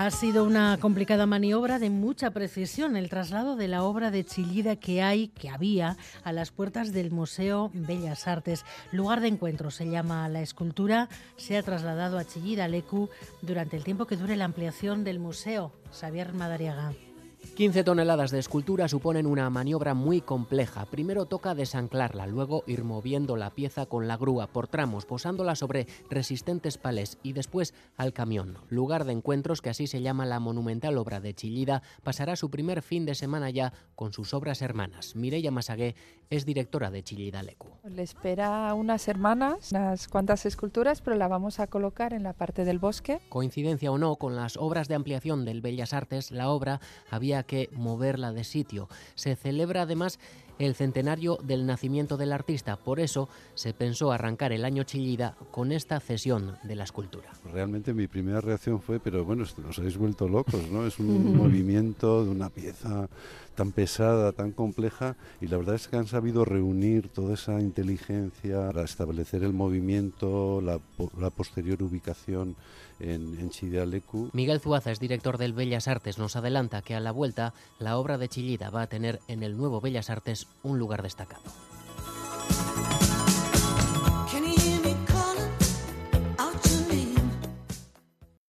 Ha sido una complicada maniobra de mucha precisión el traslado de la obra de Chillida que hay, que había, a las puertas del Museo Bellas Artes. Lugar de encuentro se llama la escultura. Se ha trasladado a Chillida Lecu durante el tiempo que dure la ampliación del museo. Xavier Madariaga. 15 toneladas de escultura suponen una maniobra muy compleja. Primero toca desanclarla, luego ir moviendo la pieza con la grúa por tramos, posándola sobre resistentes palés y después al camión. Lugar de encuentros, que así se llama la monumental obra de Chillida, pasará su primer fin de semana ya con sus obras hermanas. Mireia Masagué es directora de Chillida Lecu. Le espera unas hermanas, unas cuantas esculturas, pero la vamos a colocar en la parte del bosque. Coincidencia o no, con las obras de ampliación del Bellas Artes, la obra había que moverla de sitio. Se celebra además el centenario del nacimiento del artista, por eso se pensó arrancar el año Chillida con esta cesión de la escultura. Realmente mi primera reacción fue, pero bueno, os habéis vuelto locos, ¿no? Es un movimiento de una pieza tan pesada, tan compleja, y la verdad es que han sabido reunir toda esa inteligencia para establecer el movimiento, la, la posterior ubicación en, en Chidialecu. Miguel Zuaza es director del Bellas Artes, nos adelanta que a la vuelta la obra de Chillida va a tener en el nuevo Bellas Artes un lugar destacado.